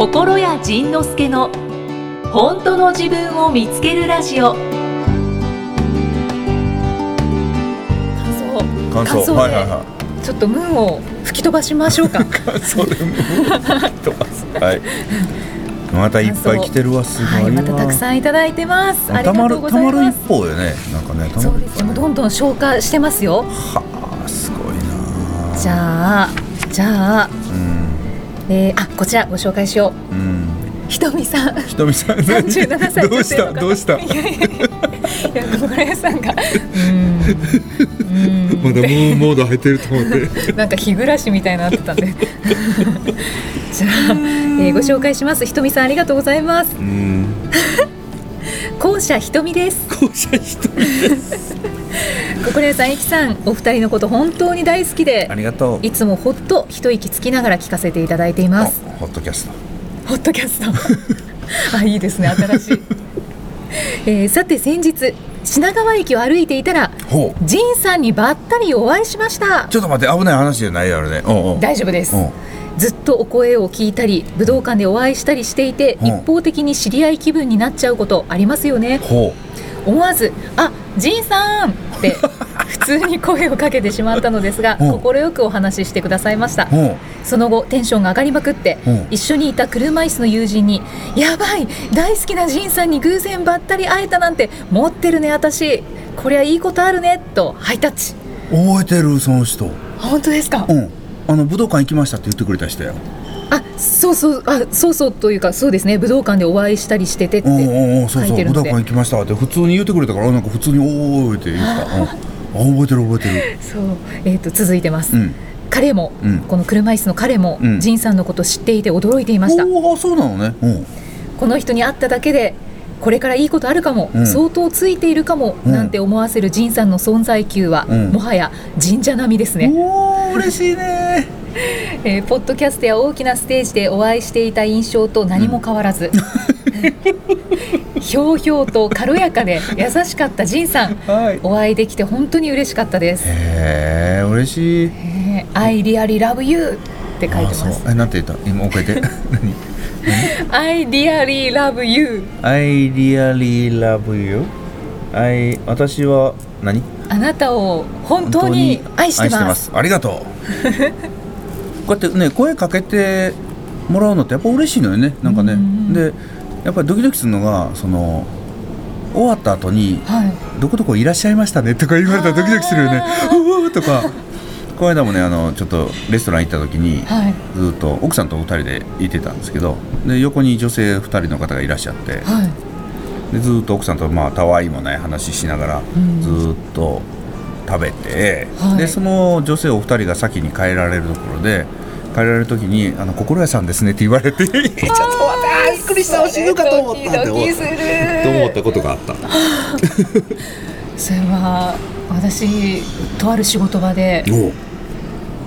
心谷仁之助の本当の自分を見つけるラジオ。感想。感想。感想ではいはいはちょっとムーンを吹き飛ばしましょうか。い感想でも飛ばす。はい。またいっぱい来てるわすごいわ、はいまたたくさんいただいてます。ありたまがとうるたまるございます。一方よねなんかねたそうです。もうどんどん消化してますよ。はあすごいなじゃあじゃあ、うんえー、あこちらご紹介しよう。うん。ひとみさん。ひとみさん37歳どうした？どうした？いやいや小倉さん。がうん。まだムーンモード入ってると思って。なんか日暮らしみたいになってたんで。じゃあ、えー、ご紹介します。ひとみさんありがとうございます。うん校舎ひとみです。校舎ひとみ小倉さんいきさんお二人のこと本当に大好きでありがとう。いつもほっと一息つきながら聞かせていただいています。あホットキャスト。ホットキャスト。あいいですね新しい、えーさて先日品川駅を歩いていたら仁さんにばったりお会いしました。ちょっと待って危ない話じゃないやろね。大丈夫です。うん。ずっとお声を聞いたり武道館でお会いしたりしていてうん。一方的に知り合い気分になっちゃうことありますよね。ほ思わず「あ仁さん!」って普通に声をかけてしまったのですがう。ん快くお話ししてくださいました。その後テンションが上がりまくってう。ん一緒にいた車椅子の友人に「やばい大好きな仁さんに偶然ばったり会えたなんて持ってるね私。こりゃいいことあるね」とハイタッチ。う覚えてるその人。本当ですか？うん。あの武道館行きましたって言ってくれた人や。あそうそうあそうそうというかそうですね。武道館でお会いしたりしててって書いてるので。館行きましたって普通に言ってくれたからなんか普通に「おーい」って言った、うん、あ覚えてる覚えてる。そう、えー、と続いてます、うん。彼も、うん。この車椅子の彼も、うん。仁さんのこと知っていて驚いていました。おおそうなのね。うん。この人に会っただけでこれからいいことあるかも、うん。相当ついているかも、うん。なんて思わせる仁さんの存在級は、うん。もはや神社並みですね、おお嬉しいね。えーポッドキャストや大きなステージでお会いしていた印象と何も変わらず、ひょうひょうと軽やかで優しかった仁さん。はい。お会いできて本当に嬉しかったです。へえ嬉しい。えー I really love you って書いてまあすえなんて言った？今もう一回言って。何？I really love you I really love you I 私は何？あなたを本当に愛してます。ありがとう。こうやってね声かけてもらうのってやっぱ嬉しいのよね。なんかね。うん。でやっぱりドキドキするのがその終わった後にはい「どこどこいらっしゃいましたね」とか言われたらドキドキするよね。あー「うわーとか。この間もねあのちょっとレストラン行った時に、はい。ずっと奥さんと2人で行ってたんですけどで横に女性2人の方がいらっしゃってはい。でずっと奥さんとまあたわいもない話しながらうん。ずっと食べて、はい。でその女性お二人が先に帰られるところで帰られる時に「あの心屋さんですね」って言われて「ちょっとびっくりした死ぬかと思った」ってドキドキする。と思ったことがあった。それは私とある仕事場でお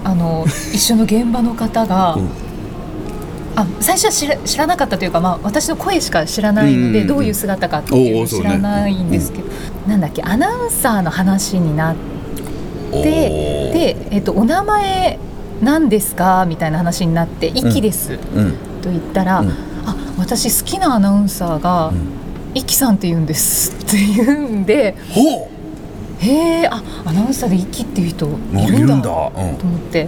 あの一緒の現場の方が、うん。あ最初は知ら知らなかったというか、まあ、私の声しか知らないので、うんうんうん。どういう姿かっていうの知らないんですけど、なんだっけアナウンサーの話になってで、えっと、お名前何ですか？みたいな話になって「イキです」うん。と言ったら「うんあ私好きなアナウンサーが、んイキさんって言うんです」って言うんでほ「へえあアナウンサーでイキっていう人ういるんだ」いるんだ、とうん思って。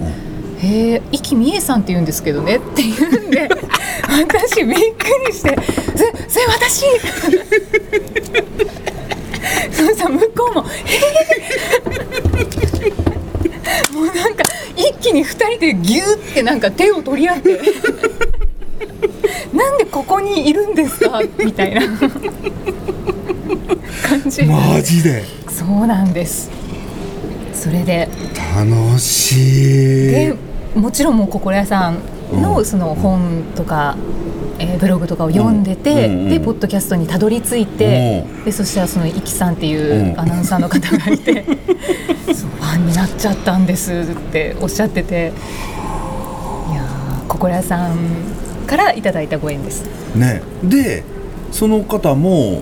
へえ、イキミエさんって言うんですけどねって言うんで 私びっくりして「そそれ私! 」そうそう向こうも「へえ!」もうなんか一気に二人でギューってなんか手を取り合って「なんでここにいるんですか? 」みたいな。感じ。マジで？そうなんです。それで。楽しい。でもちろんもう心屋さんうん。のその本とか、えーブログとかを読んでて、うんうんうんでポッドキャストにたどり着いて、でそしたらそのイキさんっていううん。アナウンサーの方がいて、そうファンになっちゃったんですっておっしゃってていやー心屋さんからいただいたご縁です。ね。でその方も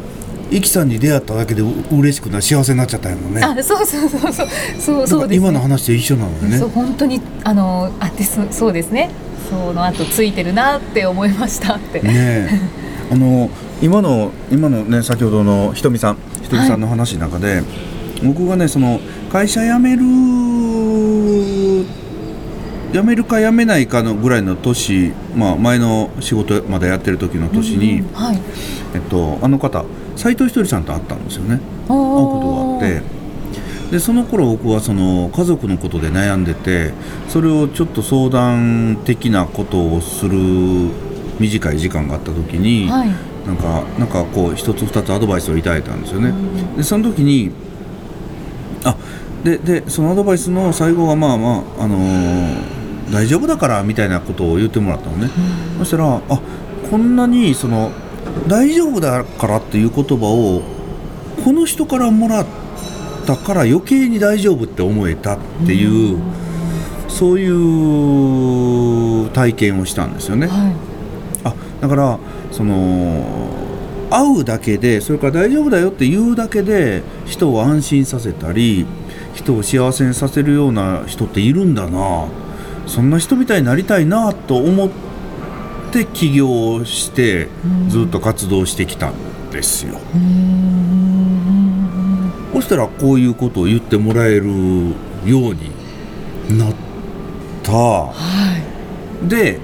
イキさんに出会っただけでう嬉しくな幸せになっちゃったんやもんね。あそうそうそうそう。そうそうです、ね、今の話と一緒なのよね。そう本当にあのあですそうですね。その後ついてるなって思いましたって、ねえ。あの今の今のね先ほどのひとみさんひとみさんの話の中で、僕がねその会社辞める辞めるか辞めないかのぐらいの年、まあ、前の仕事まだやってる時の年に、うんはい。えっと、あの方斎藤ひとりさんと会ったんですよね。会うことがあって。でその頃僕はその家族のことで悩んでてそれをちょっと相談的なことをする短い時間があった時に、はい。なんかなんかこう一つ二つアドバイスをいただいたんですよね。うん。でその時にあででそのアドバイスの最後はまあまああのー大丈夫だからみたいなことを言ってもらったのね。そしたらあこんなにその大丈夫だからっていう言葉をこの人からもらったから余計に大丈夫って思えたっていう、そういう体験をしたんですよね。はいあだからその会うだけでそれから大丈夫だよって言うだけで人を安心させたり人を幸せにさせるような人っているんだなそんな人みたいになりたいなと思って起業してうんずっと活動してきたんですよ。そしたらこういうことを言ってもらえるようになった。はいで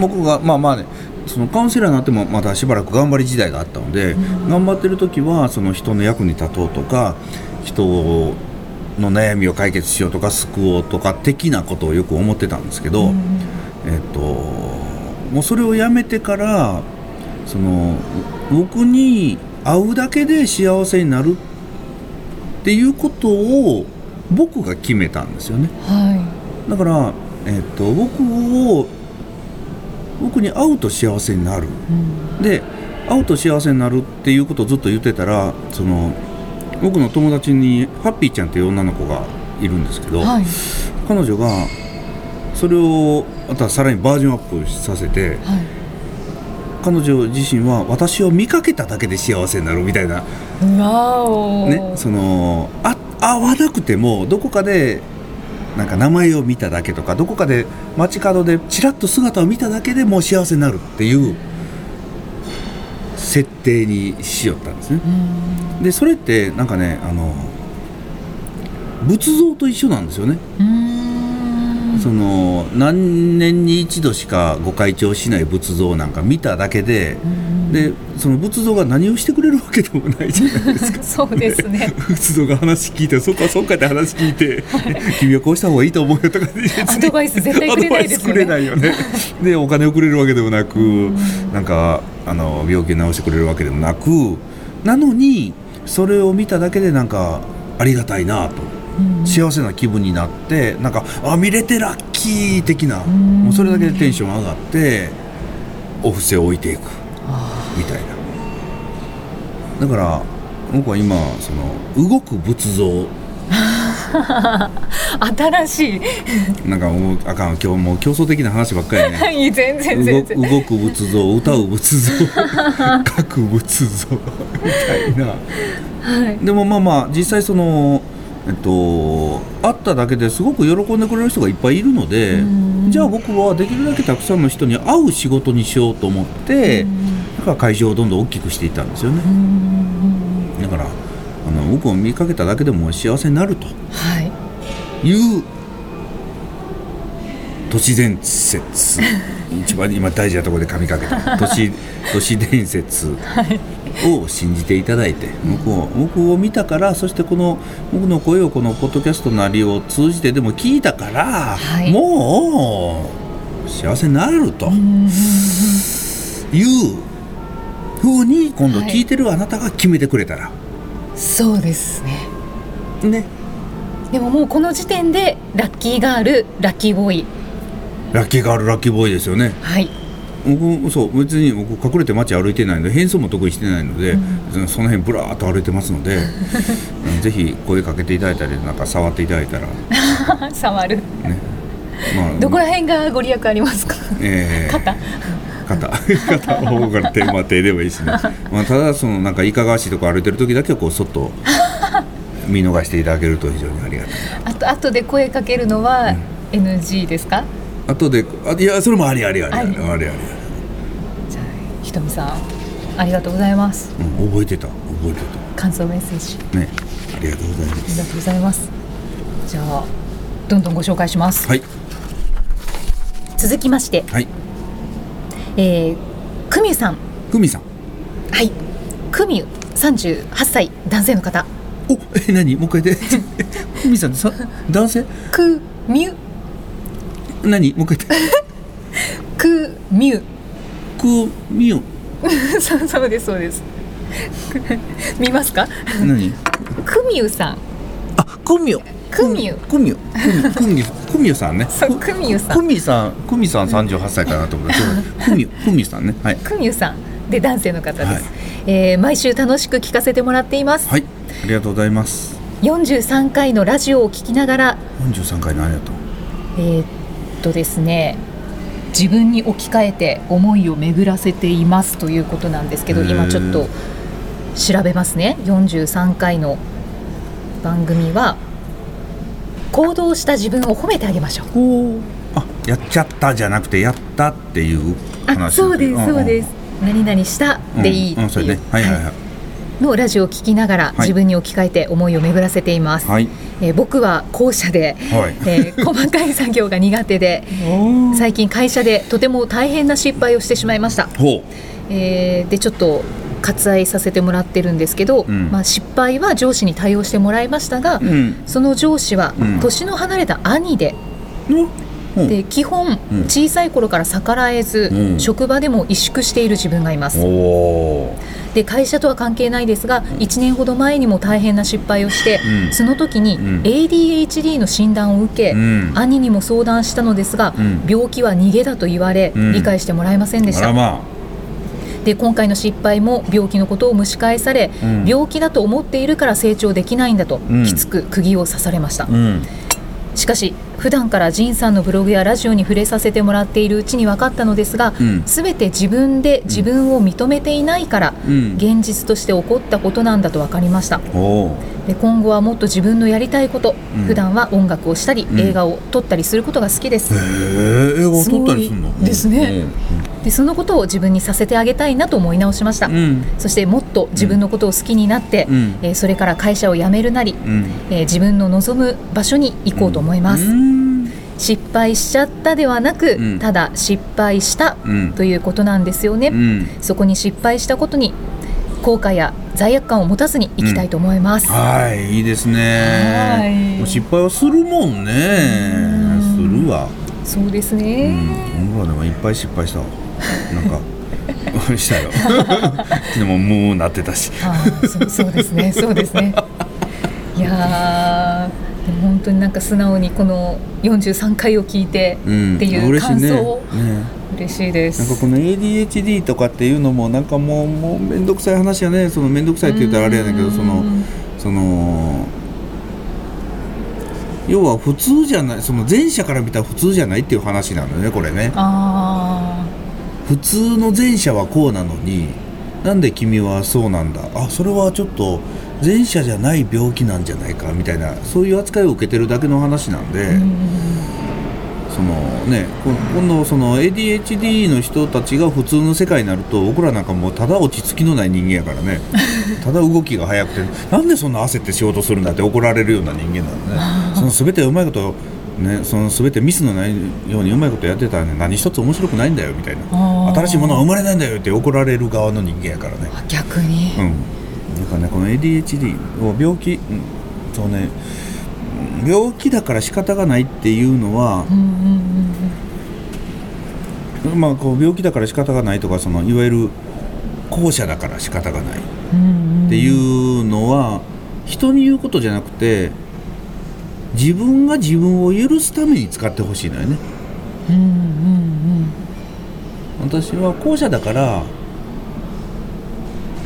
僕がまあまあねそのカウンセラーになってもまだしばらく頑張り時代があったので、頑張ってる時はその人の役に立とうとか人の悩みを解決しようとか救おうとか的なことをよく思ってたんですけど、えっともうそれをやめてからその僕に会うだけで幸せになるっていうことを僕が決めたんですよね。はだから、えっと僕を僕に会うと幸せになる。いうん。で会うと幸せになるっていうことをずっと言ってたらその僕の友達にハッピーちゃんっていう女の子がいるんですけど、はい。彼女がそれをまたさらにバージョンアップさせてはい。彼女自身は私を見かけただけで幸せになるみたいな。うわお。ね、そのあ会わなくてもどこかでなんか名前を見ただけとかどこかで街角でちらっと姿を見ただけでもう幸せになるっていう設定にしよったんですね。うんでそれってなんかねあの仏像と一緒なんですよね。その何年に一度しかご開帳しない仏像なんか見ただけでうんでその仏像が何をしてくれるわけでもないじゃないですか。そうですね。仏像が話聞いてそっかそっかって話聞いて、君はこうした方がいいと思うよとかアドバイス絶対くれないですよねよね。でお金をくれるわけでもなく、なんかあの病気を治してくれるわけでもなくなのにそれを見ただけでなんかありがたいなと。うん幸せな気分になってなんかあ見れてラッキー的なん。もうそれだけでテンション上がってお布施を置いていく。あみたいな。だから僕は今その動く仏像。ー 新しい。なんかもうあかん今日もう競争的な話ばっかりね。は い全然動全然。動く仏像歌う仏像 書く仏像みたいな。はい。でもまあまあ実際そのえっと会っただけですごく喜んでくれる人がいっぱいいるのでうん。じゃあ僕はできるだけたくさんの人に会う仕事にしようと思ってだから会場をどんどん大きくしていったんですよね。うん。だからあの僕を見かけただけでも幸せになるとはい。いう都市伝説。一番今大事なところで噛みかけた。都市都市伝説。を信じていただいて僕を僕を見たからそしてこの僕の声をこのポッドキャストなりを通じてでも聞いたから、はい。もう幸せになるとうんいうふうに今度はい聞いてるあなたが決めてくれたら、そうですね。ね。でももうこの時点でラッキーガールラッキーボーイラッキーガールラッキーボーイですよね。はい。僕そう別に僕隠れて街歩いてないので変装も得意してないので、その辺ブラーっと歩いてますので うんぜひ声かけていただいたりなんか触っていただいたら。ね、触る。まあ、どこら辺がご利益ありますか？えー。肩。肩。肩の方から手,、まあ、手でもいいしね、まあ、ただそのなんかいかがわしいとこ歩いてる時だけはこうそっと見逃していただけると非常にありがたい。あと後で声かけるのは NG ですか？後であいやそれもありありあり。あり。ありありじゃあひとみさんありがとうございます。うん、覚えてた。覚えて感想メッセージ。たね。ありがとうございまありすがとうございます。じゃあどんどんご紹介します、はい。続きまして、はい。えー、くみゅさん。久美さん。はい。くみゅ38歳男性の方。おえ何？もう一回言って。久美さんさ男性？くみゅ何？もう一回言って。くみゅ。くみよ そうそうですそうです。見ますか？何？くみゅさん。あくみよくみゅ。くみよくみよくみよさんね。そうくみゅさくんみさんくみさん三十八歳かなと思ったくみくみさんね。はい。くみゅさん。で男性の方です、はい。えー毎週楽しく聞かせてもらっています、はい。ありがとうございます。43回のラジオを聞きながら。四十三回のありがとう。えーっとですね自分に置き換えて思いを巡らせていますということなんですけど今ちょっと調べますね。43回の番組は行動した自分を褒めてあげましょう。あやっちゃったじゃなくてやったっていうあ話そうですんん。そうです。何々したでいいってう。んうんそれいうね。はいはいはいのラジオを聞きながらい。自分に置き換えて思いを巡らせています、はい。えー僕は後者で、はい。えー細かい作業が苦手で最近会社でとても大変な失敗をしてしまいました、ほえーでちょっと割愛させてもらってるんですけど、うん。まあ、失敗は上司に対応してもらいましたが、ううん。その上司はうん。年の離れた兄で,、ので基本うん。小さい頃から逆らえず、うん。職場でも萎縮している自分がいますで会社とは関係ないですが1年ほど前にも大変な失敗をして、うん。その時にうん。ADHD の診断を受け、うん。兄にも相談したのですが、うん。病気は逃げだと言われ、うん。理解してもらえませんでした。まで今回の失敗も病気のことを蒸し返され、うん。病気だと思っているから成長できないんだと、うん。きつく釘を刺されました、あうん。しかし普段から仁さんのブログやラジオに触れさせてもらっているうちに分かったのですが、うん。全て自分で自分を認めていないから、うん。現実として起こったことなんだと分かりました。で今後はもっと自分のやりたいこと、うん。普段は音楽をしたり、うん。映画を撮ったりすることが好きです、映画を撮ったりするの？ですね。でそのことを自分にさせてあげたいなと思い直しました、うんうん。そしてもっと自分のことを好きになって、うん。えーそれから会社を辞めるなり、うん。えー自分の望む場所に行こうと思います、うん失敗しちゃったではなく、うん。ただ失敗したうん。ということなんですよね、うん。そこに失敗したことに後悔や罪悪感を持たずに生きたいと思います、はいいいですはねい。もう失敗はするもんね。うん。するわ。そうですうね、ん僕らでもいっぱい失敗したわ。なんか したよ。でももうなってたし。そうそうですね。そうですね。いや本当になんか素直にこの43回を聞いてうん。っていう嬉しいね。感想を。ね。嬉しいです。なんかこの ADHD とかっていうのもなんかもうもう面倒くさい話やね。その面倒くさいって言ったらあれやねんけどそのうん。その要は普通じゃないその前者から見たら普通じゃないっていう話なのよねこれね。あ普通の前者はこうなのになんで君はそうなんだ？あそれはちょっと前者じゃない病気なんじゃないかみたいなそういう扱いを受けてるだけの話なんで、そのねこ今度その ADHD の人たちが普通の世界になると僕らなんかもうただ落ち着きのない人間やからね。ただ動きが速くてなんでそんな焦って仕事するんだって怒られるような人間なのね。その全てうまいことねその全てミスのないようにうまいことやってたらね何一つ面白くないんだよみたいな。新しいものは生まれないんだよって怒られる側の人間やからね。あ逆に、うん。だからねこの ADHD を病気、うん、そうねうん病気だから仕方がないっていうのはまあ、こう病気だから仕方がないとかそのいわゆる後者だから仕方がないっていうのは人に言うことじゃなくて自分が自分を許すために使ってほしいのよね。私は後者だから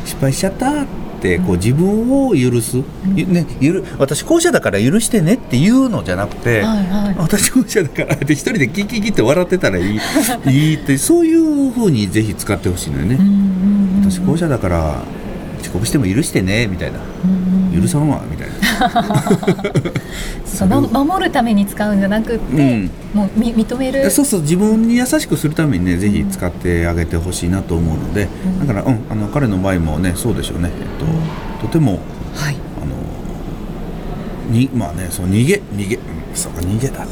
失敗しちゃったってこう自分を許す、ゆね、ゆる私後者だから許してねっていうのじゃなくて、うんはいはい。私後者だからって一人でキキキって笑ってたらいい。いいってそういうふうにぜひ使ってほしいのよね、うんうんうん私後者だから遅刻しても許してねみたいな。許さんわみたいな、そうま守るために使うんじゃなくって、うん。もうみ認める。そうそう自分に優しくするためにねぜひ使ってあげてほしいなと思うので、うん。だから、うん、あの彼の場合もねそうでしょうね、えっと、とてもはい。あのにまあねその逃げ逃げ、うん、そうか逃げだ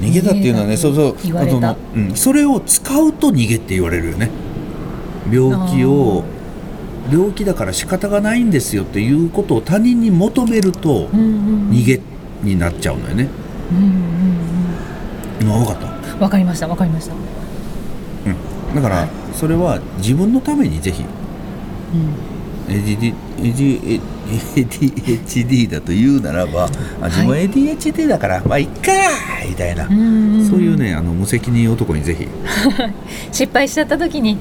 逃げだっていうのはねそうそう言われた。その、うん、それを使うと逃げって言われるよね。病気を病気だから仕方がないんですよっていうことを他人に求めるとうんうん逃げになっちゃうのよね。うんうん今分かった。うんわかりましたわかりました、うん、だからそれは自分のためにぜひ。うん。ADD AD ADHD だと言うならばあ自分は ADHD だから、まあいっかみたいな、んんん。そういうねあの無責任男にぜひ。失敗しちゃった時に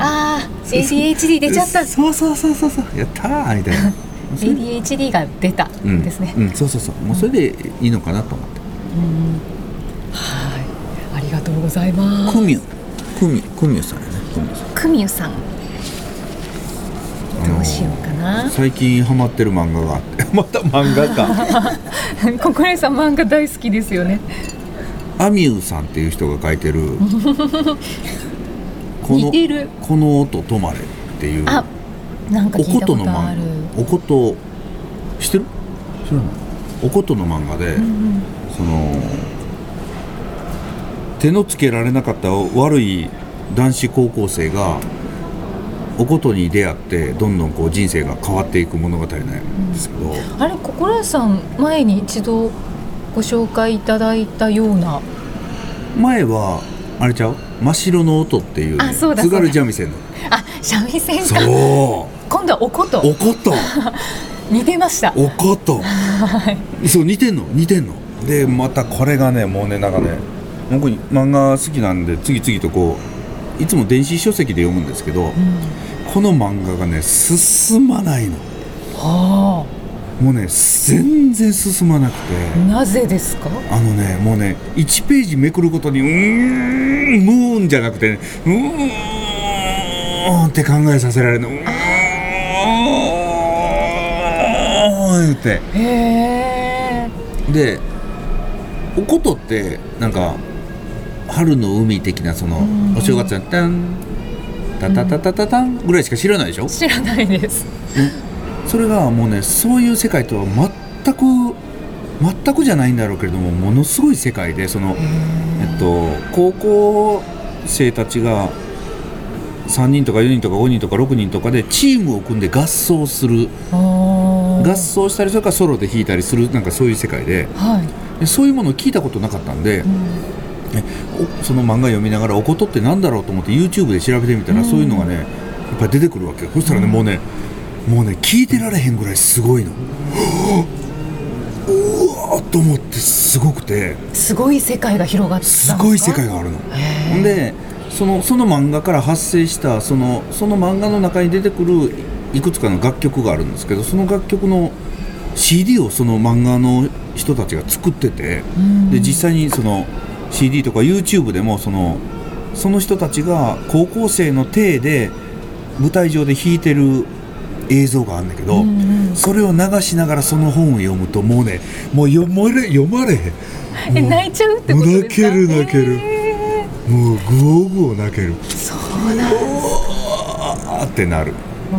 ああ ADHD 出ちゃった。そうそうそうそう。そうやったーみたいな。ADHD が出たうんですね、うん、そうそうそう。もうそれでいいのかなと思って。うん。はい。ありがとうございます。クミュクミクミュさんやね。クミュさん。クミュさん。あのどうしようかな。最近ハマってる漫画があって。また漫画か。ココレさん漫画大好きですよね。アミューさんっていう人が書いてる この似てる。この音止まれっていう。あなんかお聞いたこととある。漫画。おこと知ってる？知らない。おことの漫画で、うんうん。その手のつけられなかった悪い男子高校生がおことに出会ってどんどんこう人生が変わっていく物語なんですけど、あれココレさん前に一度ご紹介いただいたような。前はあれちゃう？真っ白の音っていう、ね、津軽三味線の。あ三味線そかう。今度はおこと。おこと。似てました。おこと。はい。そう似てんの？似てんの？でまたこれがねもうねなんかね僕漫画好きなんで次々とこういつも電子書籍で読むんですけどうん。この漫画がね進まないの。はもうね全然進まなくて。あなぜですか？あのねもうね1ページめくるごとにうーんムーンじゃなくてねうーんって考えさせられるの。うーんって。へえでおことってなんか春の海的なそのうん。お正月やったんタタタタタタンぐらいしか知らないでしょ？知らないですそれがもうねそういう世界とは全く全くじゃないんだろうけれどもものすごい世界でその、えっと、高校生たちが3人とか4人とか5人とか6人とかでチームを組んで合奏する。合合奏したりそれからソロで弾いたりするなんかそういう世界で。はい、でそういうものを聞いたことなかったんで、うん。おその漫画読みながらおことってなんだろうと思って YouTube で調べてみたら、うん。そういうのがねいっぱい出てくるわけよ。そしたらね、うん。もうねもうね聞いてられへんぐらいすごいの。うわーと思ってすごくて。すごい世界が広がってすごい世界があるの。ほんでそのその漫画から発生したそのその漫画の中に出てくるいくつかの楽曲があるんですけどその楽曲の CD をその漫画の人たちが作ってて、うん。で実際にその CD とか YouTube でもそのその人たちが高校生の体で舞台上で弾いてる映像があるんだけど、それを流しながらその本を読むともうねもう読まれ読まれへん。え泣いちゃうってこと泣ける泣ける。へもうグオグオ泣ける。ーそうなんあーってなる。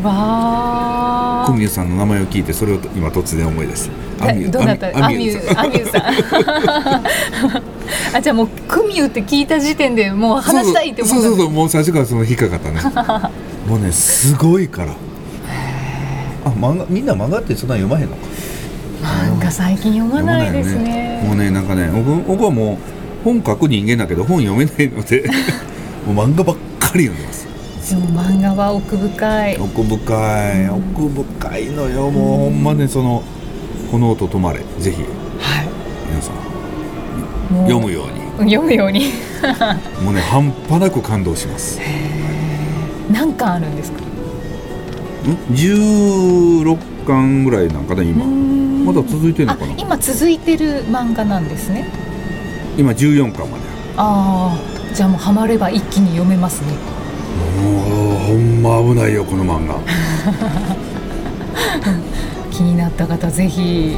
わクミュさんの名前を聞いてそれを今突然思い出した。ーどなた？アミューアミューさん。あじゃあもうクミュって聞いた時点でもう話したいって思った。そうそうそう。もう最初からその引っかかったね。もうねすごいからあ漫画みんな漫画ってそんな読まへんのか。漫画最近読まないです読まねもうねなんかね僕僕はもう本書く人間だけど本読めないので もう漫画ばっかり読んでます。でも漫画は奥深い。奥深い。奥深いのよ。もうほんまねそのこの音止まれ。ぜひ。はい。皆さん。読むように。読むように。もうね半端なく感動します。何巻あるんですか？ん16巻ぐらいなんかな今。まだ続いてるのあかな？今続いてる漫画なんですね。今14巻まで。ああじゃあもうハマれば一気に読めますね。もうほんま危ないよこの漫画。気 気になった方ぜひ。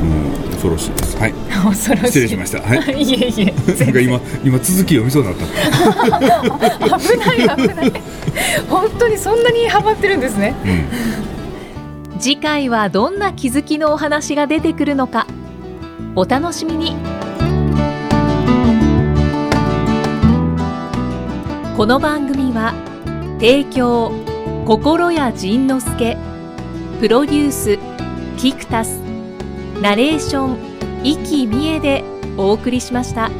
うん恐ろしいです。はい。恐ろしい。失礼しました。はい。いえいえ。なんか今今続き読みそうになった。危ない危ない。本当にそんなにハマってるんですね。うん。次回はどんな気づきのお話が出てくるのか。お楽しみに。この番組は提供心谷仁之助。プロデュースキクタスナレーション生きみえでお送りしました。